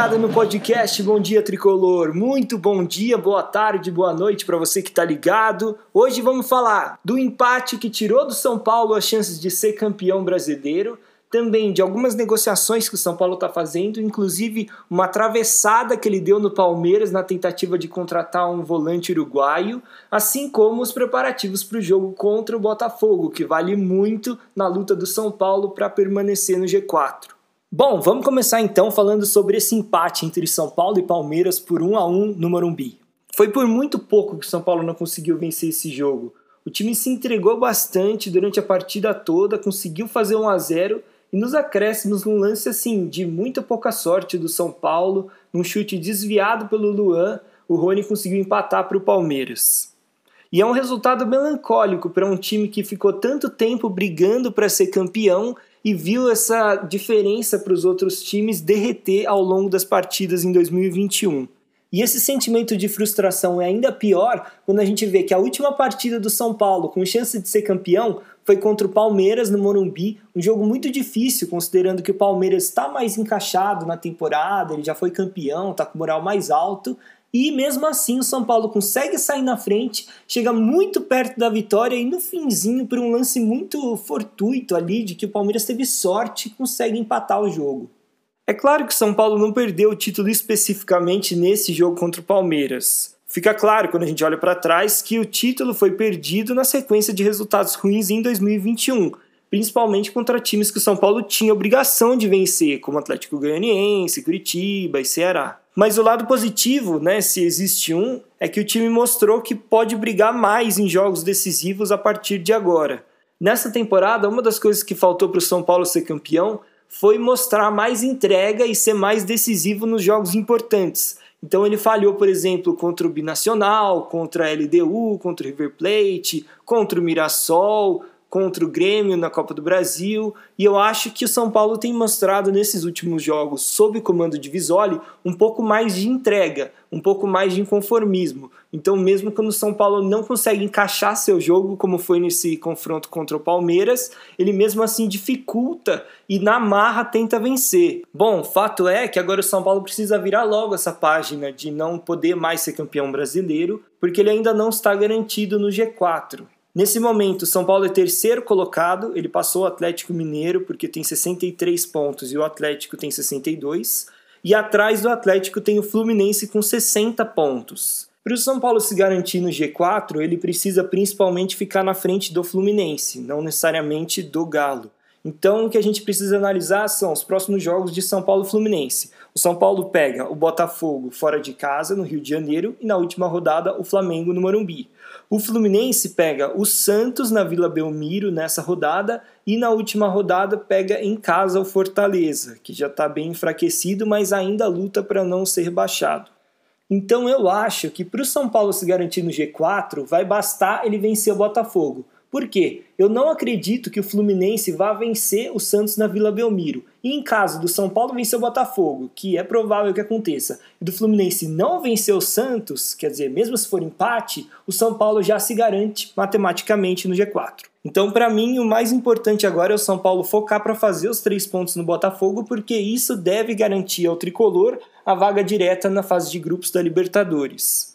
ligado no podcast Bom Dia Tricolor. Muito bom dia, boa tarde, boa noite para você que está ligado. Hoje vamos falar do empate que tirou do São Paulo as chances de ser campeão brasileiro, também de algumas negociações que o São Paulo está fazendo, inclusive uma atravessada que ele deu no Palmeiras na tentativa de contratar um volante uruguaio, assim como os preparativos para o jogo contra o Botafogo, que vale muito na luta do São Paulo para permanecer no G4. Bom, vamos começar então falando sobre esse empate entre São Paulo e Palmeiras por 1 a 1 no Morumbi. Foi por muito pouco que o São Paulo não conseguiu vencer esse jogo. O time se entregou bastante durante a partida toda, conseguiu fazer 1 a 0 e nos acréscimos num lance assim de muita pouca sorte do São Paulo, num chute desviado pelo Luan, o Rony conseguiu empatar para o Palmeiras. E é um resultado melancólico para um time que ficou tanto tempo brigando para ser campeão e viu essa diferença para os outros times derreter ao longo das partidas em 2021. E esse sentimento de frustração é ainda pior quando a gente vê que a última partida do São Paulo com chance de ser campeão foi contra o Palmeiras no Morumbi, um jogo muito difícil, considerando que o Palmeiras está mais encaixado na temporada, ele já foi campeão, está com moral mais alto, e mesmo assim o São Paulo consegue sair na frente, chega muito perto da vitória e no finzinho, por um lance muito fortuito ali, de que o Palmeiras teve sorte, consegue empatar o jogo. É claro que o São Paulo não perdeu o título especificamente nesse jogo contra o Palmeiras. Fica claro quando a gente olha para trás que o título foi perdido na sequência de resultados ruins em 2021, principalmente contra times que o São Paulo tinha obrigação de vencer, como Atlético Goianiense, Curitiba e Ceará. Mas o lado positivo, né, se existe um, é que o time mostrou que pode brigar mais em jogos decisivos a partir de agora. Nessa temporada, uma das coisas que faltou para o São Paulo ser campeão foi mostrar mais entrega e ser mais decisivo nos jogos importantes. Então ele falhou, por exemplo, contra o Binacional, contra a LDU, contra o River Plate, contra o Mirassol, contra o Grêmio na Copa do Brasil, e eu acho que o São Paulo tem mostrado nesses últimos jogos, sob comando de Visoli, um pouco mais de entrega, um pouco mais de inconformismo. Então, mesmo quando o São Paulo não consegue encaixar seu jogo, como foi nesse confronto contra o Palmeiras, ele mesmo assim dificulta e na marra tenta vencer. Bom, fato é que agora o São Paulo precisa virar logo essa página de não poder mais ser campeão brasileiro, porque ele ainda não está garantido no G4. Nesse momento, São Paulo é terceiro colocado, ele passou o Atlético Mineiro porque tem 63 pontos e o Atlético tem 62. E atrás do Atlético tem o Fluminense com 60 pontos. Para o São Paulo se garantir no G4, ele precisa principalmente ficar na frente do Fluminense, não necessariamente do Galo. Então, o que a gente precisa analisar são os próximos jogos de São Paulo Fluminense. O São Paulo pega o Botafogo fora de casa, no Rio de Janeiro, e na última rodada, o Flamengo no Morumbi. O Fluminense pega o Santos na Vila Belmiro nessa rodada e na última rodada pega em casa o Fortaleza, que já está bem enfraquecido, mas ainda luta para não ser baixado. Então eu acho que para o São Paulo se garantir no G4 vai bastar ele vencer o Botafogo. Por quê? Eu não acredito que o Fluminense vá vencer o Santos na Vila Belmiro. E em caso do São Paulo vencer o Botafogo, que é provável que aconteça, e do Fluminense não vencer o Santos, quer dizer, mesmo se for empate, o São Paulo já se garante matematicamente no G4. Então, para mim, o mais importante agora é o São Paulo focar para fazer os três pontos no Botafogo, porque isso deve garantir ao tricolor a vaga direta na fase de grupos da Libertadores.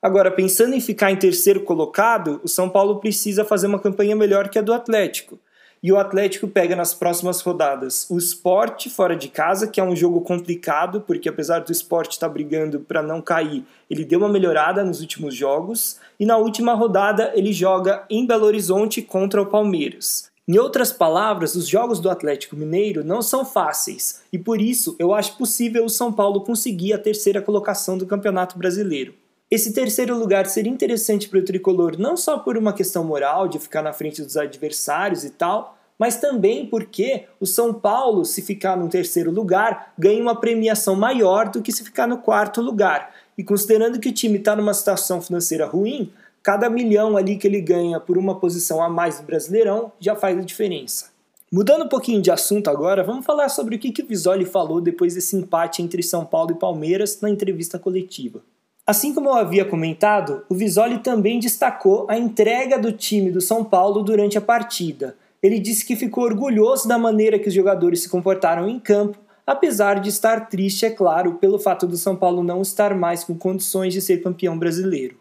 Agora, pensando em ficar em terceiro colocado, o São Paulo precisa fazer uma campanha melhor que a do Atlético. E o Atlético pega nas próximas rodadas o Sport fora de casa, que é um jogo complicado, porque apesar do Sport estar tá brigando para não cair, ele deu uma melhorada nos últimos jogos. E na última rodada ele joga em Belo Horizonte contra o Palmeiras. Em outras palavras, os jogos do Atlético Mineiro não são fáceis, e por isso eu acho possível o São Paulo conseguir a terceira colocação do Campeonato Brasileiro. Esse terceiro lugar seria interessante para o tricolor não só por uma questão moral de ficar na frente dos adversários e tal, mas também porque o São Paulo, se ficar no terceiro lugar, ganha uma premiação maior do que se ficar no quarto lugar. E considerando que o time está numa situação financeira ruim, cada milhão ali que ele ganha por uma posição a mais do Brasileirão já faz a diferença. Mudando um pouquinho de assunto agora, vamos falar sobre o que, que o Visoli falou depois desse empate entre São Paulo e Palmeiras na entrevista coletiva. Assim como eu havia comentado, o Visoli também destacou a entrega do time do São Paulo durante a partida. Ele disse que ficou orgulhoso da maneira que os jogadores se comportaram em campo, apesar de estar triste, é claro, pelo fato do São Paulo não estar mais com condições de ser campeão brasileiro.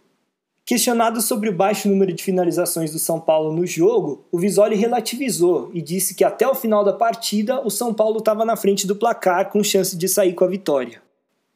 Questionado sobre o baixo número de finalizações do São Paulo no jogo, o Visoli relativizou e disse que até o final da partida o São Paulo estava na frente do placar com chance de sair com a vitória.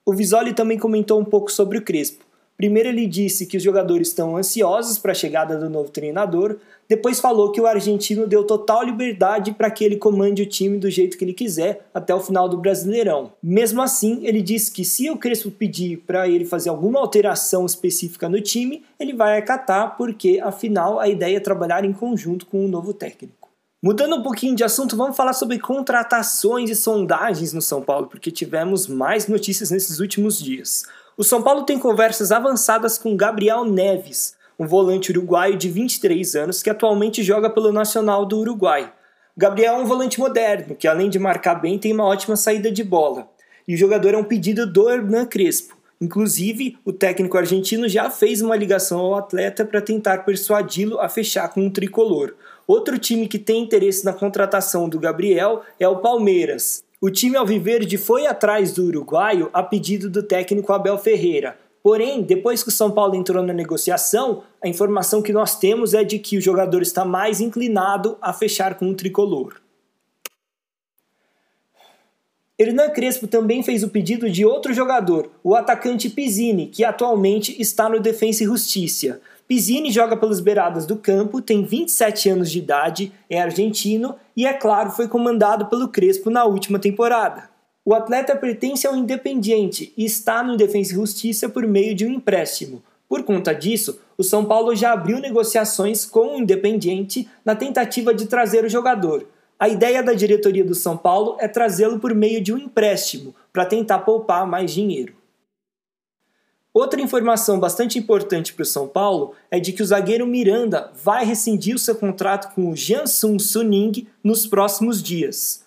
O Visoli também comentou um pouco sobre o Crespo. Primeiro ele disse que os jogadores estão ansiosos para a chegada do novo treinador, depois falou que o argentino deu total liberdade para que ele comande o time do jeito que ele quiser até o final do Brasileirão. Mesmo assim, ele disse que se o Crespo pedir para ele fazer alguma alteração específica no time, ele vai acatar, porque afinal a ideia é trabalhar em conjunto com o novo técnico. Mudando um pouquinho de assunto, vamos falar sobre contratações e sondagens no São Paulo, porque tivemos mais notícias nesses últimos dias. O São Paulo tem conversas avançadas com Gabriel Neves, um volante uruguaio de 23 anos que atualmente joga pelo Nacional do Uruguai. Gabriel é um volante moderno, que além de marcar bem, tem uma ótima saída de bola. E o jogador é um pedido do Hernan Crespo. Inclusive, o técnico argentino já fez uma ligação ao atleta para tentar persuadi-lo a fechar com o tricolor. Outro time que tem interesse na contratação do Gabriel é o Palmeiras. O time alviverde foi atrás do uruguaio a pedido do técnico Abel Ferreira. Porém, depois que o São Paulo entrou na negociação, a informação que nós temos é de que o jogador está mais inclinado a fechar com o tricolor. Hernan Crespo também fez o pedido de outro jogador, o atacante Pizzini, que atualmente está no Defensa e Justiça. Pizzini joga pelas beiradas do campo, tem 27 anos de idade, é argentino e, é claro, foi comandado pelo Crespo na última temporada. O atleta pertence ao Independiente e está no Defensa e Justiça por meio de um empréstimo. Por conta disso, o São Paulo já abriu negociações com o Independiente na tentativa de trazer o jogador. A ideia da diretoria do São Paulo é trazê-lo por meio de um empréstimo, para tentar poupar mais dinheiro. Outra informação bastante importante para o São Paulo é de que o zagueiro Miranda vai rescindir o seu contrato com o Jansung Suning nos próximos dias.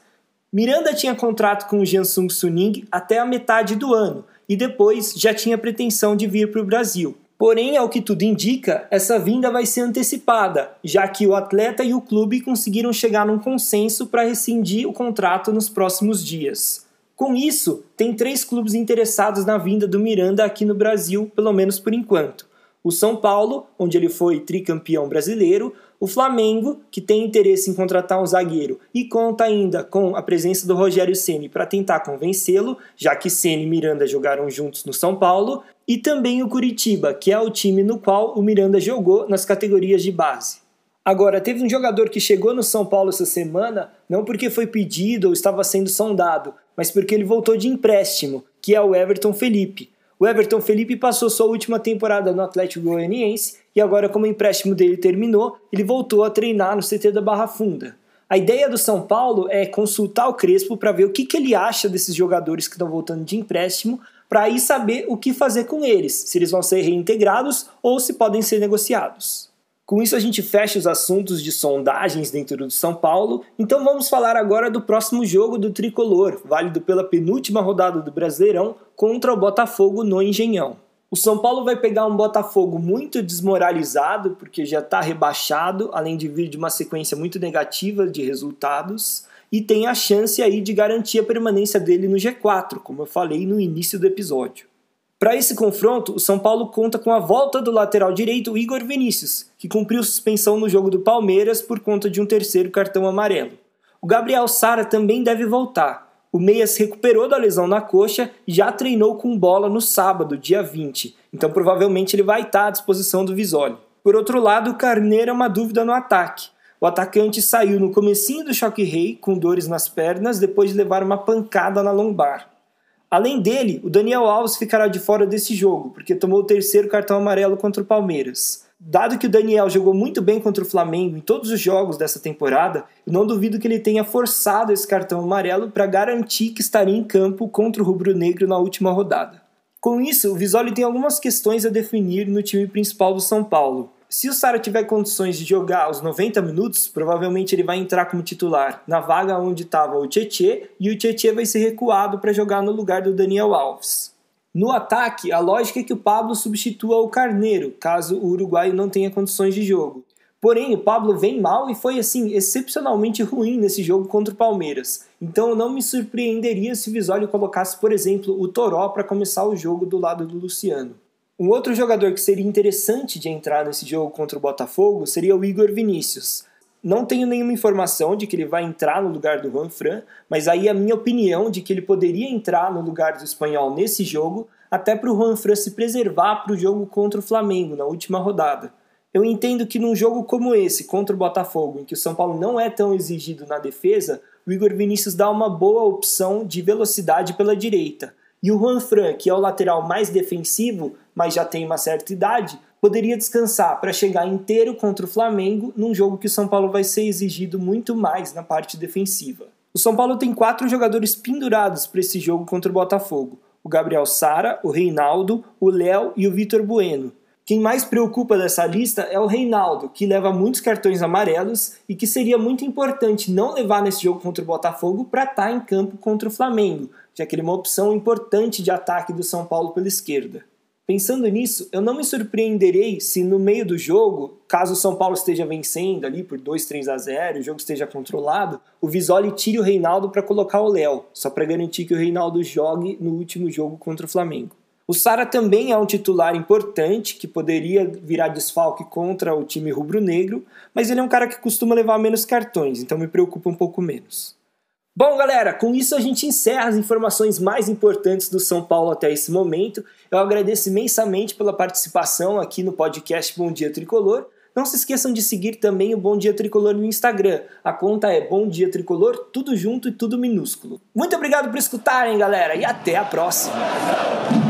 Miranda tinha contrato com o Jansung Suning até a metade do ano e depois já tinha pretensão de vir para o Brasil. Porém, ao que tudo indica, essa vinda vai ser antecipada, já que o atleta e o clube conseguiram chegar num consenso para rescindir o contrato nos próximos dias. Com isso, tem três clubes interessados na vinda do Miranda aqui no Brasil, pelo menos por enquanto. O São Paulo, onde ele foi tricampeão brasileiro, o Flamengo, que tem interesse em contratar um zagueiro e conta ainda com a presença do Rogério Ceni para tentar convencê-lo, já que Ceni e Miranda jogaram juntos no São Paulo, e também o Curitiba, que é o time no qual o Miranda jogou nas categorias de base. Agora, teve um jogador que chegou no São Paulo essa semana, não porque foi pedido ou estava sendo sondado, mas porque ele voltou de empréstimo, que é o Everton Felipe. O Everton Felipe passou sua última temporada no Atlético Goianiense e agora, como o empréstimo dele terminou, ele voltou a treinar no CT da Barra Funda. A ideia do São Paulo é consultar o Crespo para ver o que, que ele acha desses jogadores que estão voltando de empréstimo, para aí saber o que fazer com eles, se eles vão ser reintegrados ou se podem ser negociados. Com isso, a gente fecha os assuntos de sondagens dentro do São Paulo. Então, vamos falar agora do próximo jogo do tricolor, válido pela penúltima rodada do Brasileirão contra o Botafogo no Engenhão. O São Paulo vai pegar um Botafogo muito desmoralizado, porque já está rebaixado, além de vir de uma sequência muito negativa de resultados, e tem a chance aí de garantir a permanência dele no G4, como eu falei no início do episódio. Para esse confronto, o São Paulo conta com a volta do lateral direito Igor Vinícius, que cumpriu suspensão no jogo do Palmeiras por conta de um terceiro cartão amarelo. O Gabriel Sara também deve voltar. O Meia se recuperou da lesão na coxa e já treinou com bola no sábado, dia 20, então provavelmente ele vai estar à disposição do Visoli. Por outro lado, o Carneiro é uma dúvida no ataque. O atacante saiu no comecinho do choque rei, com dores nas pernas, depois de levar uma pancada na lombar. Além dele, o Daniel Alves ficará de fora desse jogo, porque tomou o terceiro cartão amarelo contra o Palmeiras. Dado que o Daniel jogou muito bem contra o Flamengo em todos os jogos dessa temporada, não duvido que ele tenha forçado esse cartão amarelo para garantir que estaria em campo contra o Rubro Negro na última rodada. Com isso, o Visoli tem algumas questões a definir no time principal do São Paulo. Se o Sara tiver condições de jogar os 90 minutos, provavelmente ele vai entrar como titular na vaga onde estava o Tietê e o Tietê vai ser recuado para jogar no lugar do Daniel Alves. No ataque, a lógica é que o Pablo substitua o Carneiro, caso o uruguaio não tenha condições de jogo. Porém, o Pablo vem mal e foi assim excepcionalmente ruim nesse jogo contra o Palmeiras. Então não me surpreenderia se o Visoli colocasse, por exemplo, o Toró para começar o jogo do lado do Luciano. Um outro jogador que seria interessante de entrar nesse jogo contra o Botafogo seria o Igor Vinícius. Não tenho nenhuma informação de que ele vai entrar no lugar do Juan Fran, mas aí a minha opinião de que ele poderia entrar no lugar do espanhol nesse jogo, até para o Juan Fran se preservar para o jogo contra o Flamengo na última rodada. Eu entendo que num jogo como esse, contra o Botafogo, em que o São Paulo não é tão exigido na defesa, o Igor Vinícius dá uma boa opção de velocidade pela direita. E o Juan Fran, que é o lateral mais defensivo, mas já tem uma certa idade, poderia descansar para chegar inteiro contra o Flamengo num jogo que o São Paulo vai ser exigido muito mais na parte defensiva. O São Paulo tem quatro jogadores pendurados para esse jogo contra o Botafogo: o Gabriel Sara, o Reinaldo, o Léo e o Vitor Bueno. Quem mais preocupa dessa lista é o Reinaldo, que leva muitos cartões amarelos e que seria muito importante não levar nesse jogo contra o Botafogo para estar tá em campo contra o Flamengo, já que ele é uma opção importante de ataque do São Paulo pela esquerda. Pensando nisso, eu não me surpreenderei se no meio do jogo, caso o São Paulo esteja vencendo ali por 2, 3 a 0, o jogo esteja controlado, o Visoli tire o Reinaldo para colocar o Léo, só para garantir que o Reinaldo jogue no último jogo contra o Flamengo. O Sara também é um titular importante que poderia virar desfalque contra o time rubro-negro, mas ele é um cara que costuma levar menos cartões, então me preocupa um pouco menos. Bom, galera, com isso a gente encerra as informações mais importantes do São Paulo até esse momento. Eu agradeço imensamente pela participação aqui no podcast Bom Dia Tricolor. Não se esqueçam de seguir também o Bom Dia Tricolor no Instagram. A conta é Bom Dia Tricolor, tudo junto e tudo minúsculo. Muito obrigado por escutarem, galera, e até a próxima!